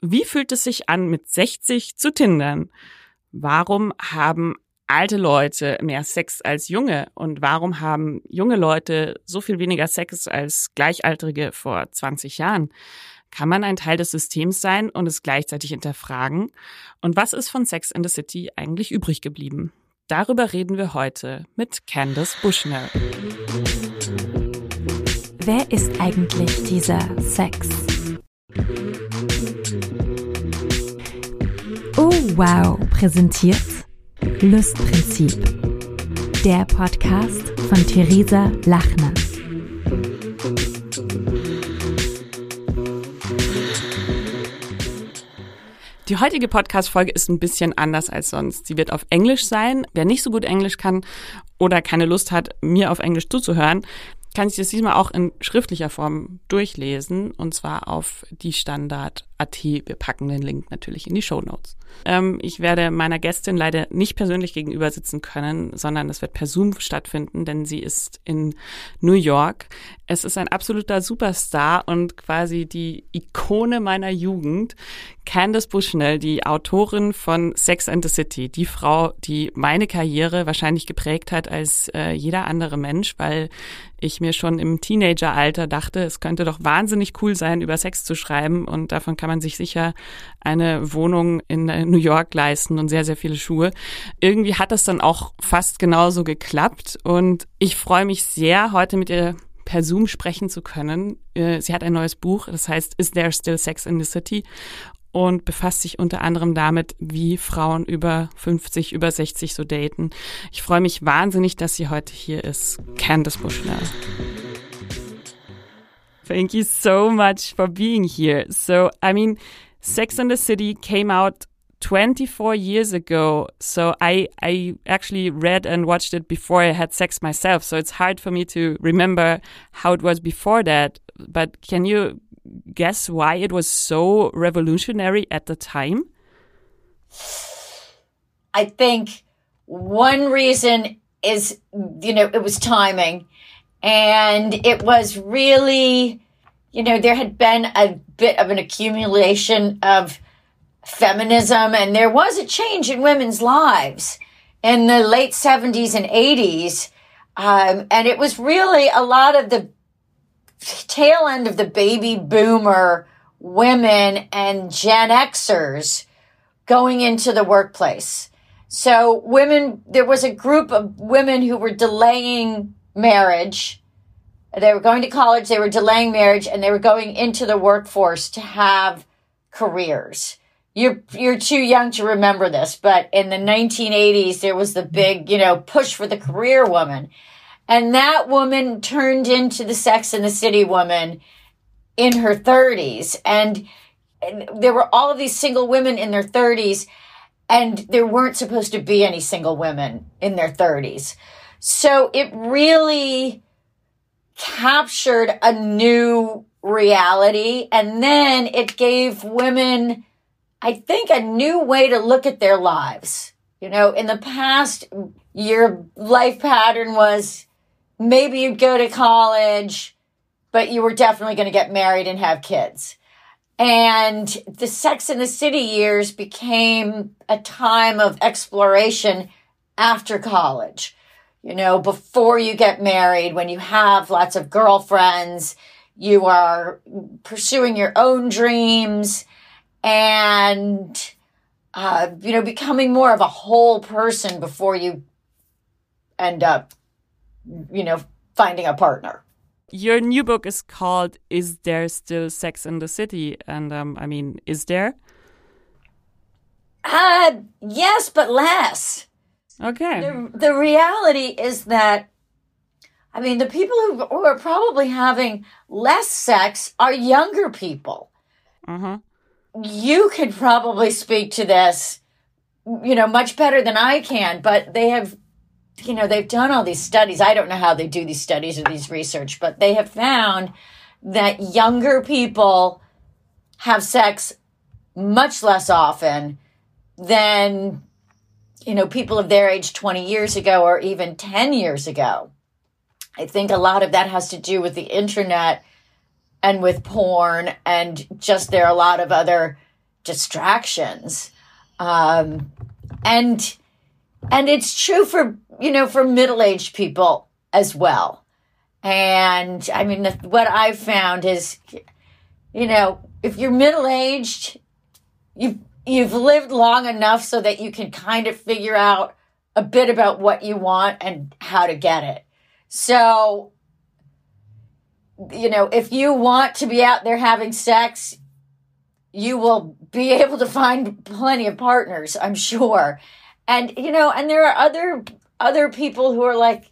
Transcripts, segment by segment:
Wie fühlt es sich an, mit 60 zu tindern? Warum haben alte Leute mehr Sex als junge? Und warum haben junge Leute so viel weniger Sex als Gleichaltrige vor 20 Jahren? Kann man ein Teil des Systems sein und es gleichzeitig hinterfragen? Und was ist von Sex in the City eigentlich übrig geblieben? Darüber reden wir heute mit Candace Bushnell. Wer ist eigentlich dieser Sex? Oh wow, präsentiert Lustprinzip. Der Podcast von Theresa Lachner. Die heutige Podcast-Folge ist ein bisschen anders als sonst. Sie wird auf Englisch sein. Wer nicht so gut Englisch kann oder keine Lust hat, mir auf Englisch zuzuhören, kann sich das diesmal auch in schriftlicher Form durchlesen und zwar auf die Standard AT. Wir packen den Link natürlich in die Show Notes. Ähm, ich werde meiner Gästin leider nicht persönlich gegenüber sitzen können, sondern es wird per Zoom stattfinden, denn sie ist in New York. Es ist ein absoluter Superstar und quasi die Ikone meiner Jugend. Candace Bushnell, die Autorin von Sex and the City, die Frau, die meine Karriere wahrscheinlich geprägt hat als äh, jeder andere Mensch, weil ich mir schon im Teenageralter dachte, es könnte doch wahnsinnig cool sein, über Sex zu schreiben und davon kann man sich sicher eine Wohnung in New York leisten und sehr, sehr viele Schuhe. Irgendwie hat das dann auch fast genauso geklappt und ich freue mich sehr, heute mit ihr per Zoom sprechen zu können. Äh, sie hat ein neues Buch, das heißt Is There Still Sex in the City? Und befasst sich unter anderem damit, wie Frauen über 50, über 60 so daten. Ich freue mich wahnsinnig, dass sie heute hier ist. Candice Bushnell. Thank you so much for being here. So, I mean, Sex and the City came out 24 years ago. So I, I actually read and watched it before I had sex myself. So it's hard for me to remember how it was before that. But can you guess why it was so revolutionary at the time? I think one reason is, you know, it was timing. And it was really, you know, there had been a bit of an accumulation of feminism, and there was a change in women's lives in the late 70s and 80s. Um, and it was really a lot of the tail end of the baby boomer women and Gen Xers going into the workplace. So women, there was a group of women who were delaying marriage. They were going to college, they were delaying marriage, and they were going into the workforce to have careers. You're, you're too young to remember this, but in the 1980s, there was the big, you know, push for the career woman. And that woman turned into the Sex and the City woman in her 30s. And, and there were all of these single women in their 30s, and there weren't supposed to be any single women in their 30s. So it really captured a new reality. And then it gave women, I think, a new way to look at their lives. You know, in the past, your life pattern was maybe you'd go to college, but you were definitely going to get married and have kids. And the Sex in the City years became a time of exploration after college. You know, before you get married, when you have lots of girlfriends, you are pursuing your own dreams and, uh, you know, becoming more of a whole person before you end up, you know, finding a partner. Your new book is called Is There Still Sex in the City? And um, I mean, is there? Uh, yes, but less. Okay. The, the reality is that, I mean, the people who, who are probably having less sex are younger people. Uh-huh. You could probably speak to this, you know, much better than I can, but they have, you know, they've done all these studies. I don't know how they do these studies or these research, but they have found that younger people have sex much less often than you know, people of their age 20 years ago or even 10 years ago. I think a lot of that has to do with the internet and with porn, and just there are a lot of other distractions. Um, and and it's true for you know for middle-aged people as well. And I mean, what I've found is, you know, if you're middle-aged, you you've lived long enough so that you can kind of figure out a bit about what you want and how to get it. So, you know, if you want to be out there having sex, you will be able to find plenty of partners, I'm sure. And you know, and there are other other people who are like,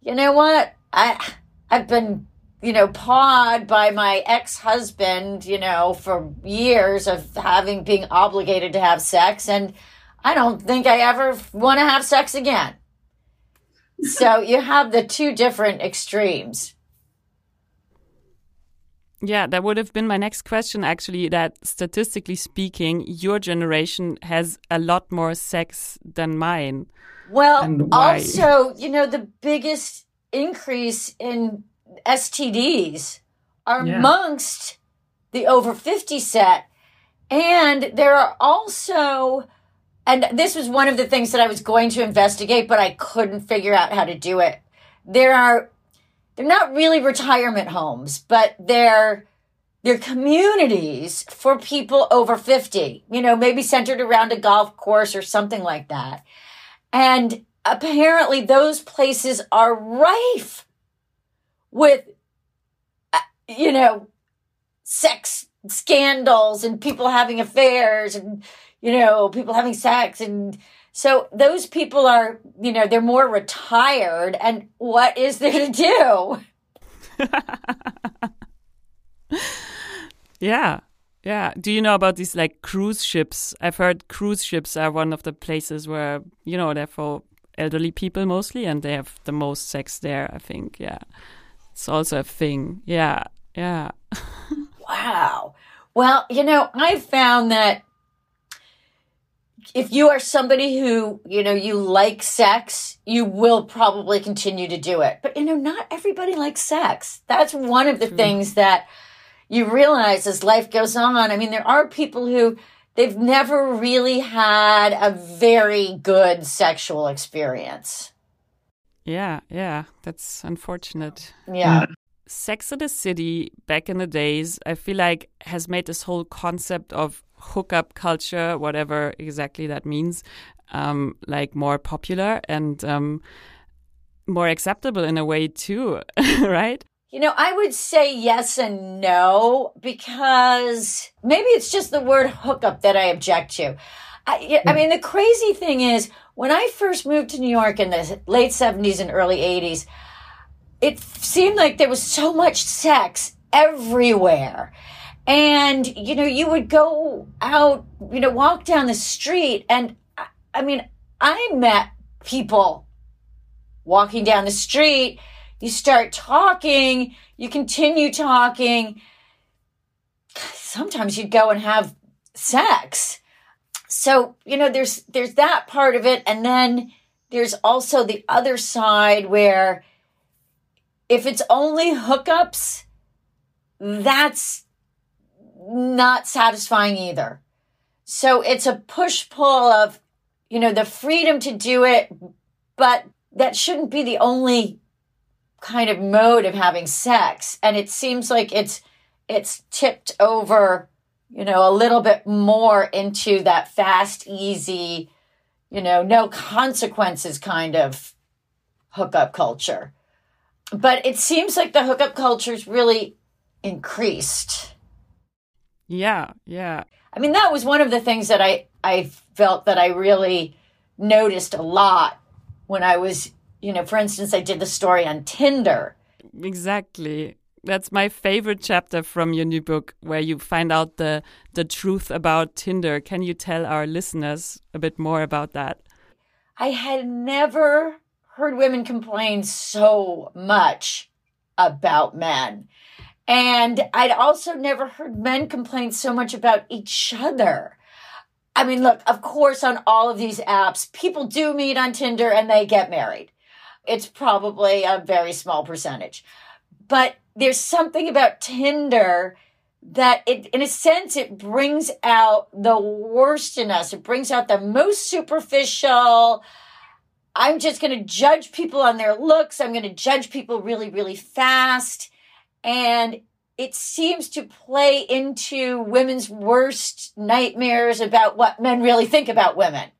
you know what? I I've been you know, pawed by my ex husband, you know, for years of having being obligated to have sex. And I don't think I ever want to have sex again. so you have the two different extremes. Yeah, that would have been my next question actually. That statistically speaking, your generation has a lot more sex than mine. Well, also, you know, the biggest increase in STDs are yeah. amongst the over 50 set. And there are also, and this was one of the things that I was going to investigate, but I couldn't figure out how to do it. There are, they're not really retirement homes, but they're, they're communities for people over 50, you know, maybe centered around a golf course or something like that. And apparently those places are rife with, uh, you know, sex scandals and people having affairs and, you know, people having sex. And so those people are, you know, they're more retired. And what is there to do? yeah. Yeah. Do you know about these like cruise ships? I've heard cruise ships are one of the places where, you know, they're for elderly people mostly and they have the most sex there, I think. Yeah. It's also a thing. Yeah. Yeah. wow. Well, you know, I found that if you are somebody who, you know, you like sex, you will probably continue to do it. But, you know, not everybody likes sex. That's one of the True. things that you realize as life goes on. I mean, there are people who they've never really had a very good sexual experience. Yeah, yeah, that's unfortunate. Yeah. Mm. Sex in the City back in the days, I feel like has made this whole concept of hookup culture, whatever exactly that means, um, like more popular and um, more acceptable in a way too, right? You know, I would say yes and no because maybe it's just the word hookup that I object to. I, I mean, the crazy thing is, when I first moved to New York in the late 70s and early 80s, it seemed like there was so much sex everywhere. And, you know, you would go out, you know, walk down the street. And I mean, I met people walking down the street. You start talking, you continue talking. Sometimes you'd go and have sex so you know there's there's that part of it and then there's also the other side where if it's only hookups that's not satisfying either. So it's a push pull of, you know, the freedom to do it, but that shouldn't be the only kind of mode of having sex. And it seems like it's it's tipped over, you know, a little bit more into that fast, easy, you know, no consequences kind of hookup culture. But it seems like the hookup culture's really increased. Yeah, yeah. I mean, that was one of the things that I, I felt that I really noticed a lot when I was, you know, for instance, I did the story on Tinder. Exactly. That's my favorite chapter from your new book, where you find out the the truth about Tinder. Can you tell our listeners a bit more about that? I had never heard women complain so much about men. And I'd also never heard men complain so much about each other. I mean, look, of course, on all of these apps, people do meet on Tinder and they get married. It's probably a very small percentage. But there's something about Tinder that it, in a sense, it brings out the worst in us. It brings out the most superficial. I'm just going to judge people on their looks. I'm going to judge people really, really fast. And it seems to play into women's worst nightmares about what men really think about women.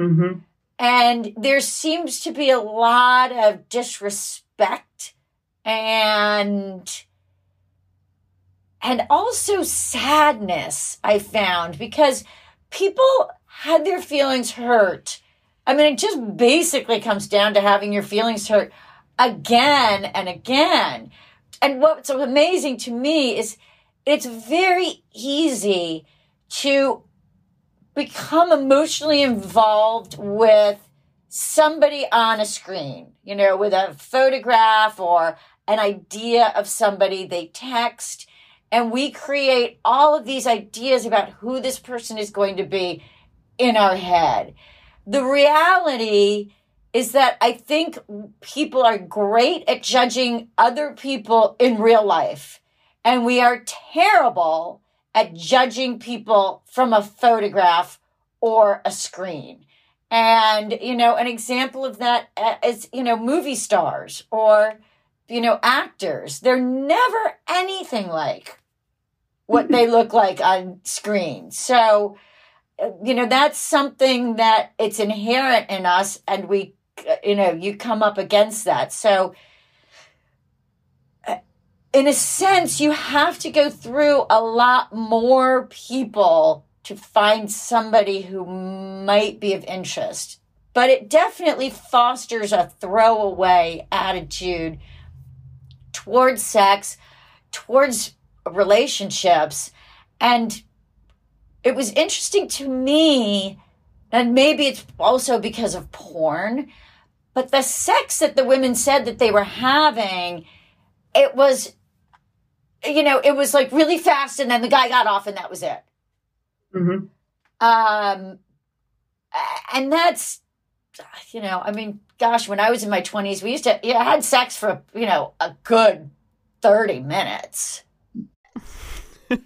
Mm-hmm. And there seems to be a lot of disrespect and and also sadness I found because people had their feelings hurt. I mean, it just basically comes down to having your feelings hurt again and again. And what's amazing to me is it's very easy to become emotionally involved with somebody on a screen, you know, with a photograph or an idea of somebody they text. And we create all of these ideas about who this person is going to be in our head. The reality is that I think people are great at judging other people in real life. And we are terrible at judging people from a photograph or a screen. And, you know, an example of that is, you know, movie stars or, you know, actors. They're never anything like what they look like on screen. So, uh, you know, that's something that it's inherent in us and we you know, you come up against that. So, uh, in a sense, you have to go through a lot more people to find somebody who might be of interest. But it definitely fosters a throwaway attitude towards sex, towards relationships. And it was interesting to me, and maybe it's also because of porn, but the sex that the women said that they were having, it was, you know, it was like really fast, and then the guy got off, and that was it. Mm-hmm. Um, and that's, you know, I mean, gosh, when I was in my twenties, we used to, yeah, I had sex for, you know, a good thirty minutes. you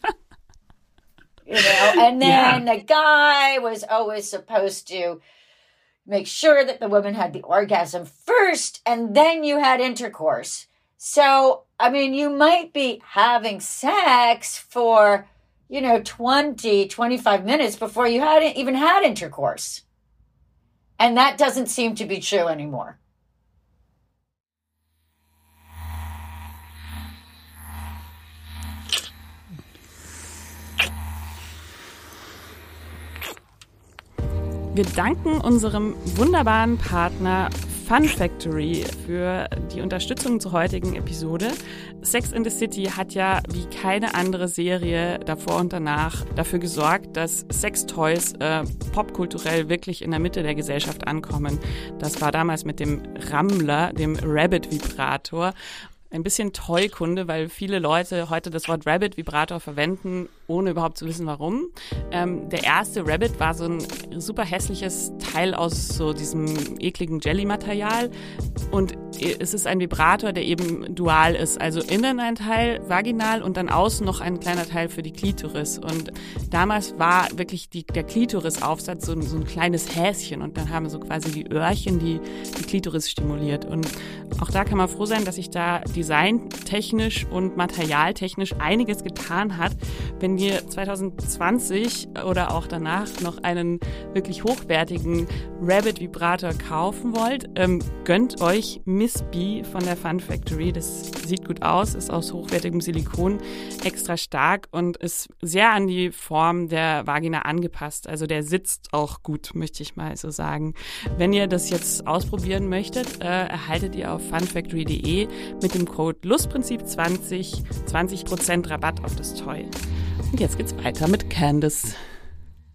know, and then yeah. the guy was always supposed to make sure that the woman had the orgasm first and then you had intercourse. So, I mean, you might be having sex for, you know, 20, 25 minutes before you hadn't even had intercourse. And that doesn't seem to be true anymore. Wir danken unserem wunderbaren Partner Fun Factory für die Unterstützung zur heutigen Episode. Sex in the City hat ja wie keine andere Serie davor und danach dafür gesorgt, dass Sextoys äh, popkulturell wirklich in der Mitte der Gesellschaft ankommen. Das war damals mit dem Rammler, dem Rabbit Vibrator ein bisschen Tollkunde, weil viele Leute heute das Wort Rabbit Vibrator verwenden, ohne überhaupt zu wissen warum. Ähm, der erste Rabbit war so ein super hässliches Teil aus so diesem ekligen Jelly-Material und es ist ein Vibrator, der eben dual ist. Also innen ein Teil vaginal und dann außen noch ein kleiner Teil für die Klitoris. Und damals war wirklich die, der Klitorisaufsatz so, so ein kleines Häschen und dann haben so quasi die Öhrchen die, die Klitoris stimuliert. Und auch da kann man froh sein, dass sich da designtechnisch und materialtechnisch einiges getan hat. Wenn ihr 2020 oder auch danach noch einen wirklich hochwertigen Rabbit Vibrator kaufen wollt, ähm, gönnt euch Miss B von der Fun Factory. Das sieht gut aus, ist aus hochwertigem Silikon, extra stark und ist sehr an die Form der Vagina angepasst. Also der sitzt auch gut, möchte ich mal so sagen. Wenn ihr das jetzt ausprobieren möchtet, äh, erhaltet ihr auf funfactory.de mit dem Code Lustprinzip20 20% Rabatt auf das Toy. Und jetzt geht's weiter mit Candace.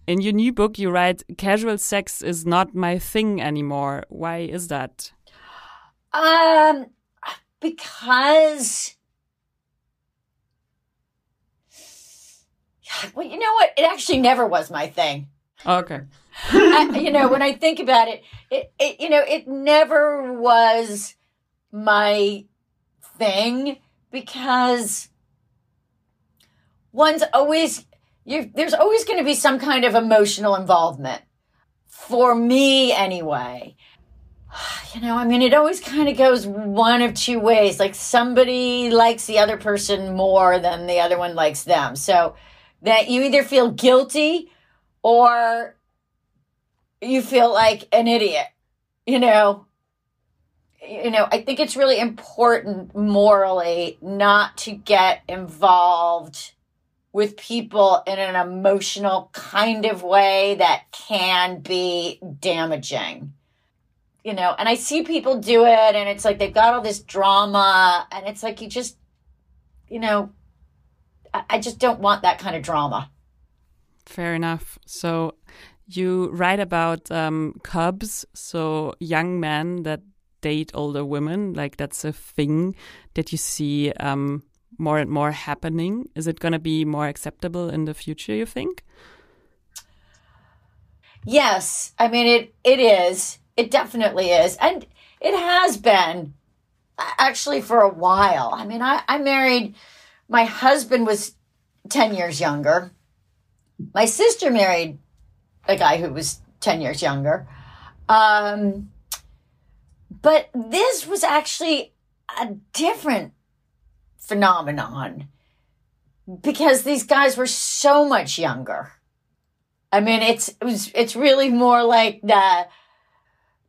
In your new book, you write, casual sex is not my thing anymore. Why is that? Um, because. Well, you know what? It actually never was my thing. Okay. I, you know, when I think about it, it, it, you know, it never was my thing because one's always you there's always going to be some kind of emotional involvement. For me anyway. You know i mean it always kind of goes one of two ways. Like somebody likes the other person more than the other one likes them. So that you either feel guilty or you feel like an idiot you know? You know i think it's really important morally not to get involved with people in an emotional kind of way that can be damaging. You know, and I see people do it and it's like they've got all this drama and it's like you just, you know, I, I just don't want that kind of drama. Fair enough. So you write about um, cubs, so young men that date older women, like that's a thing that you see um, more and more happening? Is it going to be more acceptable in the future, you think? Yes. I mean, it, it is. It definitely is. And it has been actually for a while. I mean, I, I married, my husband was 10 years younger. My sister married a guy who was 10 years younger. Um, but this was actually a different phenomenon because these guys were so much younger. I mean, it's it was it's really more like the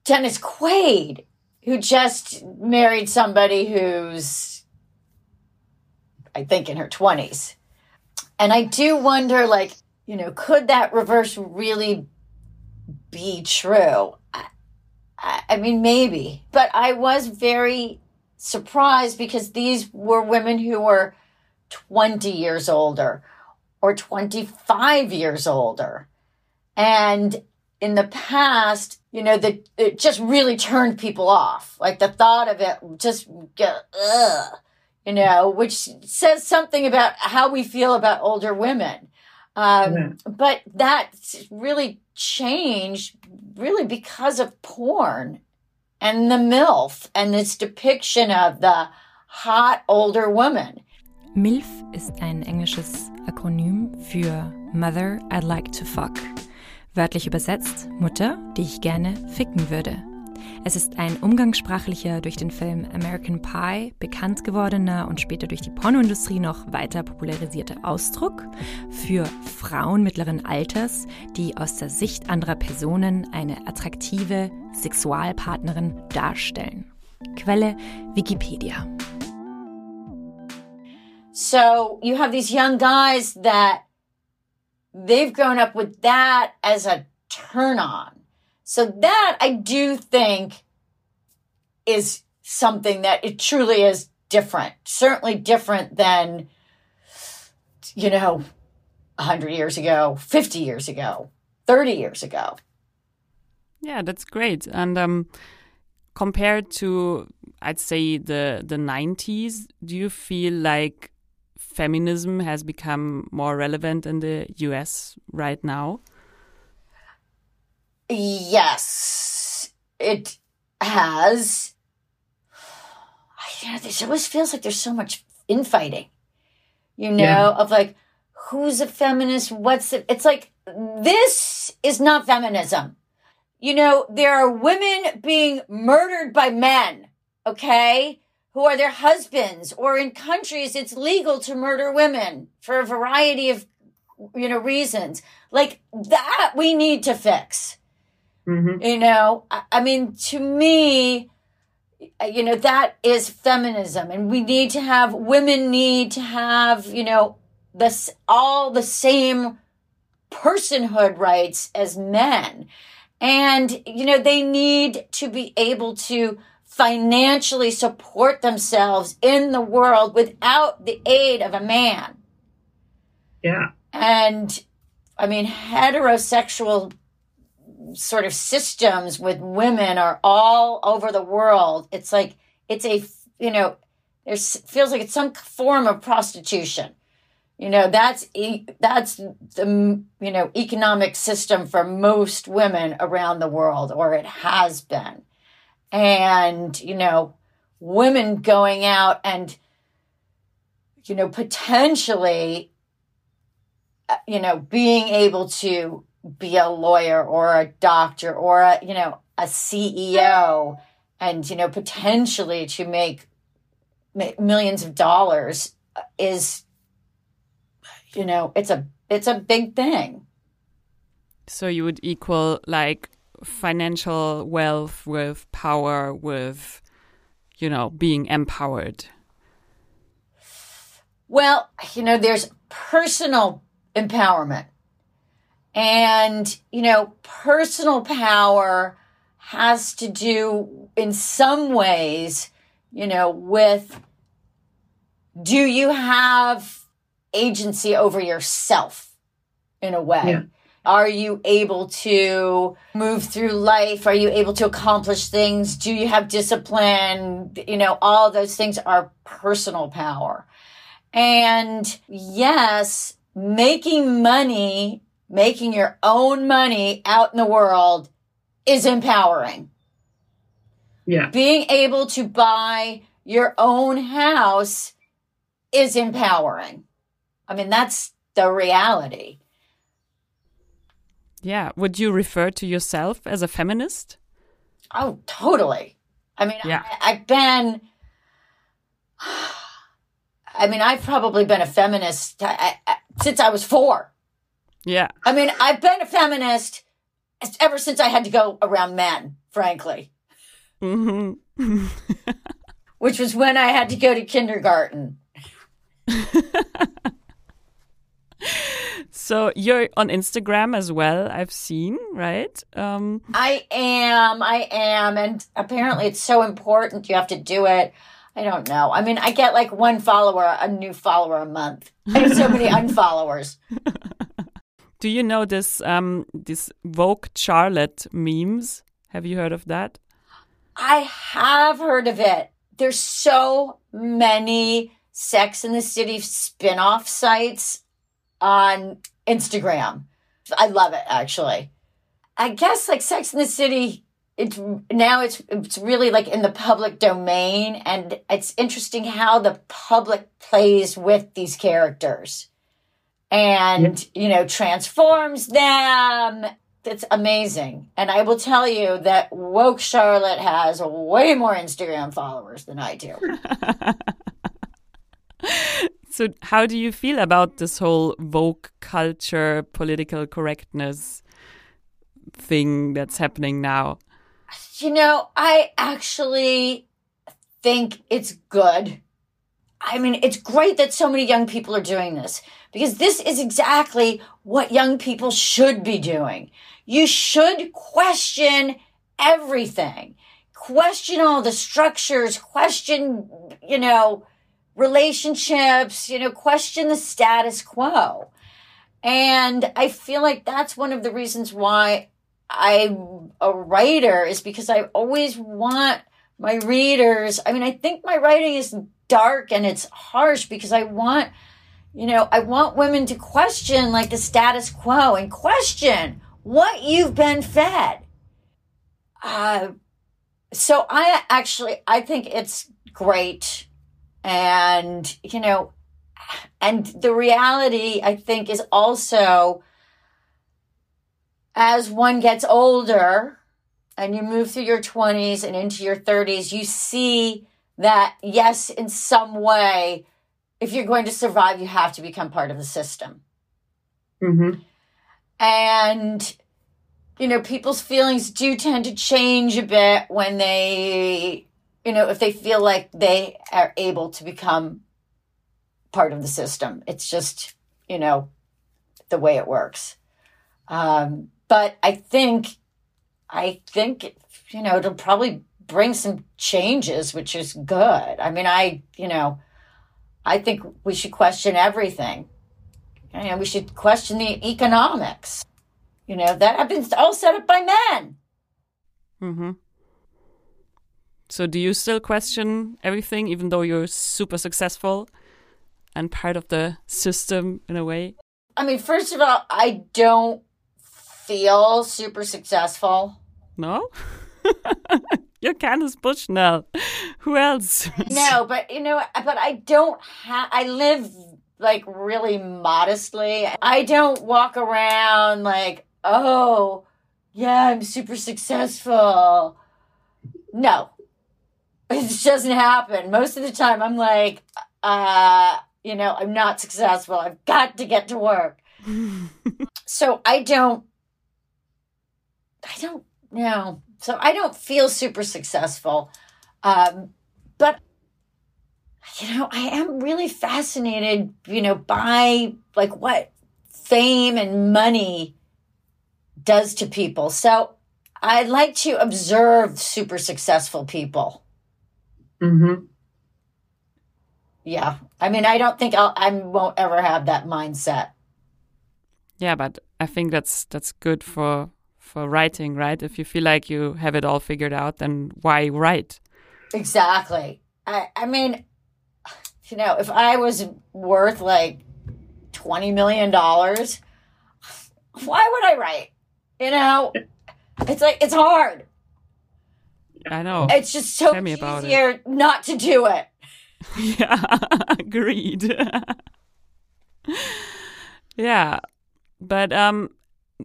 Dennis Quaid who just married somebody who's I think in her 20s. And I do wonder like, you know, could that reverse really be true? I, I, I mean, maybe. But I was very surprised because these were women who were 20 years older or 25 years older. And in the past, you know, that it just really turned people off. Like the thought of it just ugh, you know, which says something about how we feel about older women. Um, yeah. But that really changed really because of porn and the MILF and its depiction of the hot older woman. MILF ist ein englisches Akronym für Mother I'd Like to Fuck. Wörtlich übersetzt Mutter, die ich gerne ficken würde. Es ist ein umgangssprachlicher, durch den Film American Pie bekannt gewordener und später durch die Pornoindustrie noch weiter popularisierter Ausdruck für Frauen mittleren Alters, die aus der Sicht anderer Personen eine attraktive Sexualpartnerin darstellen. Quelle Wikipedia. So you have these young guys that they've grown up with that as a turn on. So that I do think is something that it truly is different. Certainly different than, you know, 100 years ago, 50 years ago, 30 years ago. Yeah, that's great. And um, compared to, I'd say, the, the 90s, do you feel like feminism has become more relevant in the US right now? Yes, it has. you know, this always feels like there's so much infighting, you know, Yeah. of like, who's a feminist? What's it? It's like, this is not feminism. You know, there are women being murdered by men, okay, who are their husbands, or in countries it's legal to murder women for a variety of, you know, reasons. Like that we need to fix. Hmm You know, I, I mean, to me, uh, you know, that is feminism. And we need to have, women need to have, you know, this, all the same personhood rights as men. And, you know, they need to be able to financially support themselves in the world without the aid of a man. Yeah. And I mean, heterosexual sort of systems with women are all over the world. It's like, it's a, you know, there's feels like it's some form of prostitution. You know, that's, that's the, you know, economic system for most women around the world, or it has been. And, you know, women going out and, you know, potentially uh, you know, being able to be a lawyer or a doctor or a, you know, a CEO and, you know, potentially to make millions of dollars uh, is, you know, it's a, it's a big thing. So you would equal like financial wealth with power with, you know, being empowered. Well, you know, there's personal empowerment. And, you know, personal power has to do in some ways, you know, with do you have agency over yourself in a way? Yeah. Are you able to move through life? Are you able to accomplish things? Do you have discipline? You know, all those things are personal power. And yes, making money, making your own money out in the world is empowering. Yeah. Being able to buy your own house is empowering. I mean, that's the reality. Yeah. Would you refer to yourself as a feminist? Oh, totally. I mean, Yeah. I, I've been. I mean, I've probably been a feminist I, I, since I was four. Yeah. I mean, I've been a feminist ever since I had to go around men, frankly, hmm which was when I had to go to kindergarten. so you're on Instagram as well, I've seen, right? Um, I am, I am, and apparently it's so important. You have to do it. I don't know. I mean, I get like one follower, a new follower a month. I have so many unfollowers. Do you know this um this woke Charlotte memes? Have you heard of that? I have heard of it. There's so many Sex in the City spin-off sites on Instagram. I love it actually. I guess like Sex in the City it's now it's it's really like in the public domain and it's interesting how the public plays with these characters and you know transforms them it's amazing. And I will tell you that woke Charlotte has way more Instagram followers than I do. So how do you feel about this whole woke culture, political correctness thing that's happening now? You know, I actually think it's good. I mean, it's great that so many young people are doing this because this is exactly what young people should be doing. You should question everything. Question all the structures, question, you know, relationships, you know, question the status quo. And I feel like that's one of the reasons why I'm a writer is because I always want my readers. I mean, I think my writing is dark and it's harsh because I want, you know, I want women to question like the status quo and question what you've been fed. Uh, so I actually, I think it's great. And, you know, and the reality, I think, is also as one gets older and you move through your 20s and into your 30s, you see that, yes, in some way, if you're going to survive, you have to become part of the system. Mm-hmm. And, you know, people's feelings do tend to change a bit when they, you know, if they feel like they are able to become part of the system. It's just, you know, the way it works. Um, but I think, I think, you know, it'll probably bring some changes, which is good. I mean, I, you know, I think we should question everything. You know, we should question the economics. You know, that have been all set up by men. Mm-hmm. So, do you still question everything, even though you're super successful and part of the system in a way? I mean, first of all, I don't feel super successful. No? You're Candace Bushnell. Who else? no, but you know, but I don't have. I live like really modestly. I don't walk around like, oh, yeah, I'm super successful. No, it doesn't happen. Most of the time, I'm like, uh, you know, I'm not successful. I've got to get to work. so I don't. I don't know. So I don't feel super successful. Um, but, you know, I am really fascinated, you know, by like what fame and money does to people. So I like to observe super successful people. Mm-hmm. Yeah. I mean, I don't think I'll, I won't ever have that mindset. Yeah, but I think that's that's good for for writing, right? If you feel like you have it all figured out, then why write? Exactly. I, I mean, you know, if I was worth like $20 million, why would I write? You know, it's like, it's hard. I know. It's just so Tell me about easier it. not to do it. yeah, agreed. yeah, but um,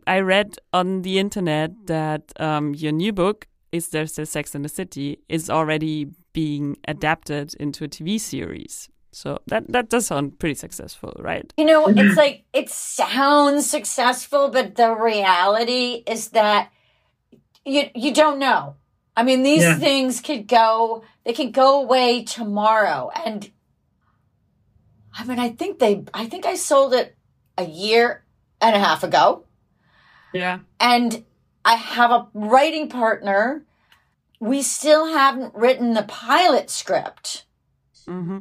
I read on the internet that um, your new book, Is There Still Sex in the City, is already being adapted into a TV series. So that that does sound pretty successful, right? You know, it's like it sounds successful, but the reality is that you you don't know. I mean, these Yeah. things could go they could go away tomorrow. And I mean, I think they I think I sold it a year and a half ago. Yeah. and I have a writing partner. We still haven't written the pilot script hmm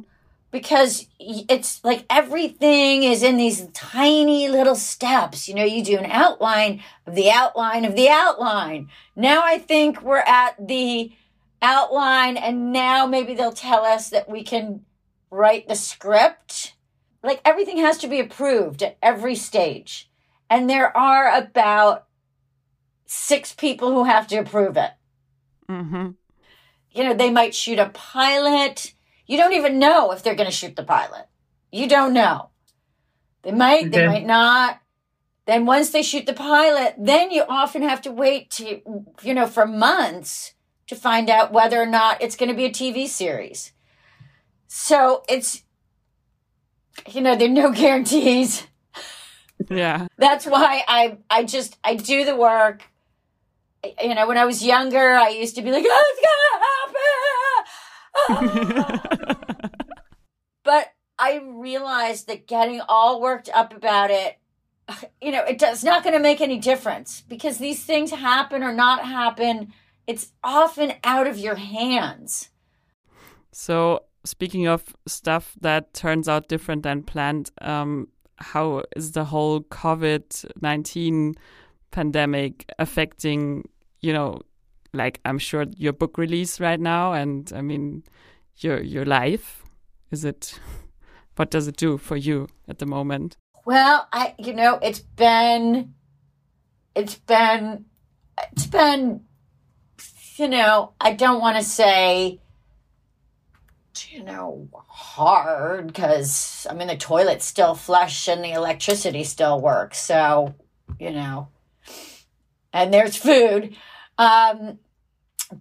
because it's like everything is in these tiny little steps. You know, you do an outline of the outline of the outline. Now I think we're at the outline, and now maybe they'll tell us that we can write the script. Like everything has to be approved at every stage. And there are about six people who have to approve it. hmm You know, they might shoot a pilot. You don't even know if they're going to shoot the pilot. You don't know. They might, they might not. Then once they shoot the pilot, then you often have to wait to, you know, for months to find out whether or not it's going to be a TV series. So it's, you know, there are no guarantees. Yeah. That's why I I just I do the work. You know, when I was younger, I used to be like, "Oh, it's gonna happen," Ah. but I realized that getting all worked up about it, you know, it does not going to make any difference because these things happen or not happen. It's often out of your hands. So, speaking of stuff that turns out different than planned, um, how is the whole COVID 19 pandemic affecting, you know, like I'm sure your book release right now and I mean, your, your life? Is it, what does it do for you at the moment? Well, I you know, it's been it's been it's been you know, I don't want to say you know, hard because I mean the toilet's still flush and the electricity still works. So, you know, and there's food. Um,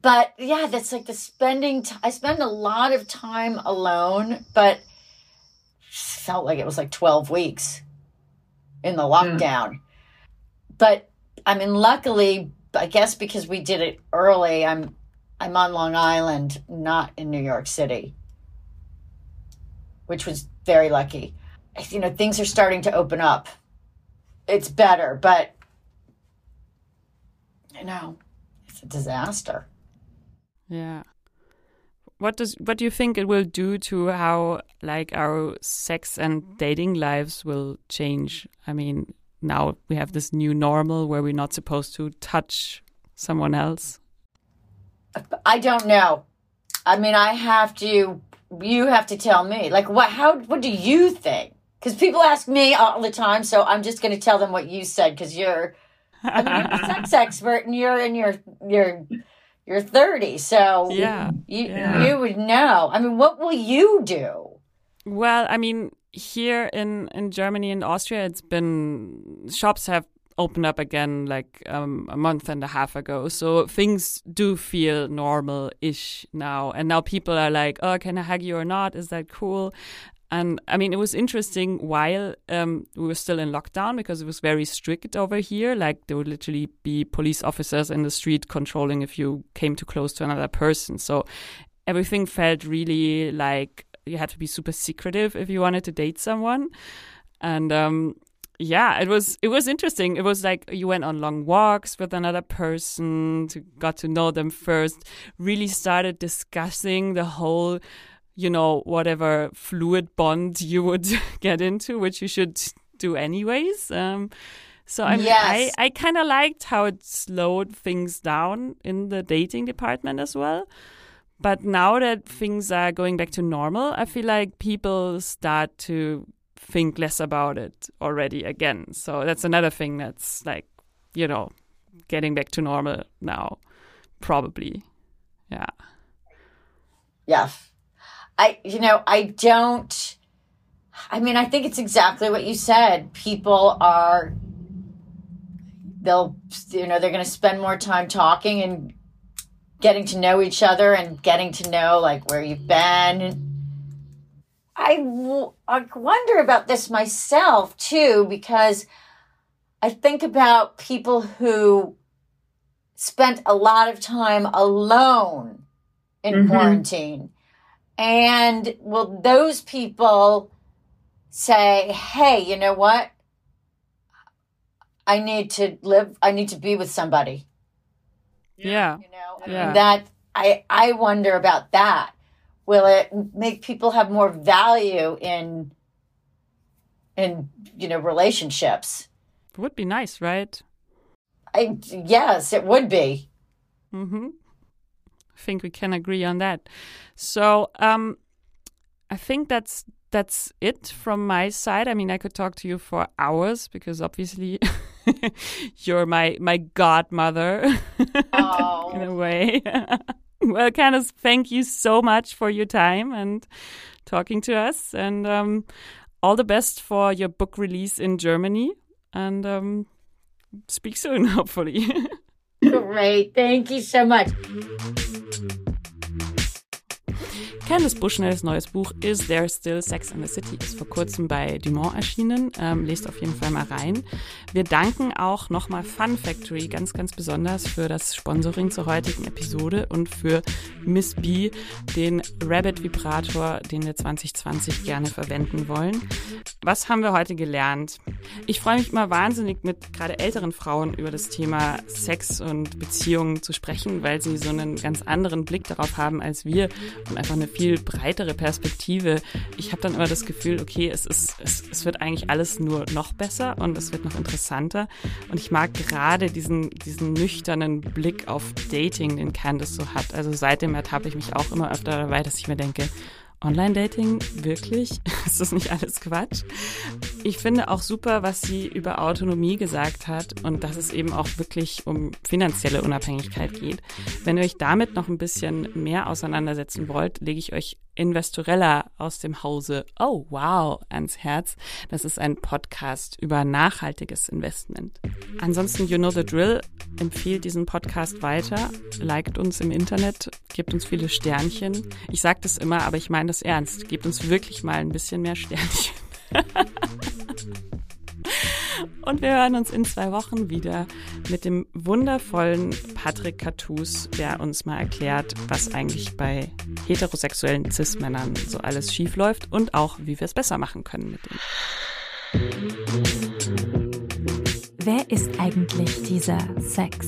but yeah, that's like the spending. T- I spend a lot of time alone, but felt like it was like 12 weeks in the lockdown. But I mean, luckily, I guess because we did it early, I'm I'm on Long Island, not in New York City, which was very lucky. You know, things are starting to open up. It's better, but you know, it's a disaster. Yeah. What does what do you think it will do to how like our sex and dating lives will change? I mean, now we have this new normal where we're not supposed to touch someone else. I don't know. I mean, I have to. You have to tell me. Like, what? How? What do you think? Because people ask me all the time, so I'm just going to tell them what you said. Because you're, I mean, you're a sex expert, and you're in your your you're 30, so Yeah. you Yeah. you would know. I mean, what will you do? Well, I mean, here in in Germany and Austria, it's been shops have opened up again like um, a month and a half ago. So things do feel normal-ish now. And now people are like, "Oh, can I hug you or not? Is that cool?" And I mean, it was interesting while um, we were still in lockdown because it was very strict over here. Like there would literally be police officers in the street controlling if you came too close to another person. So everything felt really like you had to be super secretive if you wanted to date someone. And um, yeah, it was it was interesting. It was like you went on long walks with another person, to, got to know them first, really started discussing the whole, you know, whatever fluid bond you would get into, which you should do anyways. Um, so I mean, Yes. I, I kind of liked how it slowed things down in the dating department as well. But now that things are going back to normal, I feel like people start to think less about it already again. So that's another thing that's like, you know, getting back to normal now, probably. Yeah. Yeah. I, you know, I don't, I mean, I think it's exactly what you said. People are, they'll, you know, they're going to spend more time talking and getting to know each other and getting to know like where you've been. I, w- I wonder about this myself too, because I think about people who spent a lot of time alone in Mhm. quarantine. And will those people say, hey, you know what? I need to live, I need to be with somebody. Yeah. You know, I Yeah. mean, that I I wonder about that. Will it make people have more value in in you know relationships? It would be nice, right? I yes, it would be. Mm-hmm. I think we can agree on that. So, um, I think that's that's it from my side. I mean, I could talk to you for hours because obviously you're my my godmother Oh. in a way. well, Candace, thank you so much for your time and talking to us, and um, all the best for your book release in Germany. And um, speak soon, hopefully. Great. Thank you so much. Candice Bushnells neues Buch Is There Still Sex in the City ist vor kurzem bei Dumont erschienen. Ähm, lest auf jeden Fall mal rein. Wir danken auch nochmal Fun Factory ganz, ganz besonders für das Sponsoring zur heutigen Episode und für Miss B, den Rabbit Vibrator, den wir 2020 gerne verwenden wollen. Was haben wir heute gelernt? Ich freue mich immer wahnsinnig mit gerade älteren Frauen über das Thema Sex und Beziehungen zu sprechen, weil sie so einen ganz anderen Blick darauf haben als wir und einfach eine viel breitere Perspektive. Ich habe dann immer das Gefühl, okay, es ist, es, es wird eigentlich alles nur noch besser und es wird noch interessanter. Und ich mag gerade diesen, diesen nüchternen Blick auf Dating, den Candice so hat. Also seitdem ertappe ich mich auch immer öfter dabei, dass ich mir denke, Online-Dating, wirklich? Ist das nicht alles Quatsch? Ich finde auch super, was sie über Autonomie gesagt hat und dass es eben auch wirklich um finanzielle Unabhängigkeit geht. Wenn ihr euch damit noch ein bisschen mehr auseinandersetzen wollt, lege ich euch Investorella aus dem Hause Oh Wow ans Herz. Das ist ein Podcast über nachhaltiges Investment. Ansonsten, you know the drill, empfiehlt diesen Podcast weiter, liked uns im Internet, gebt uns viele Sternchen. Ich sage das immer, aber ich meine das ernst. Gebt uns wirklich mal ein bisschen mehr Sternchen. Und wir hören uns in zwei Wochen wieder mit dem wundervollen Patrick Cartus, der uns mal erklärt, was eigentlich bei heterosexuellen Cis-Männern so alles schief läuft und auch, wie wir es besser machen können mit dem. Wer ist eigentlich dieser Sex?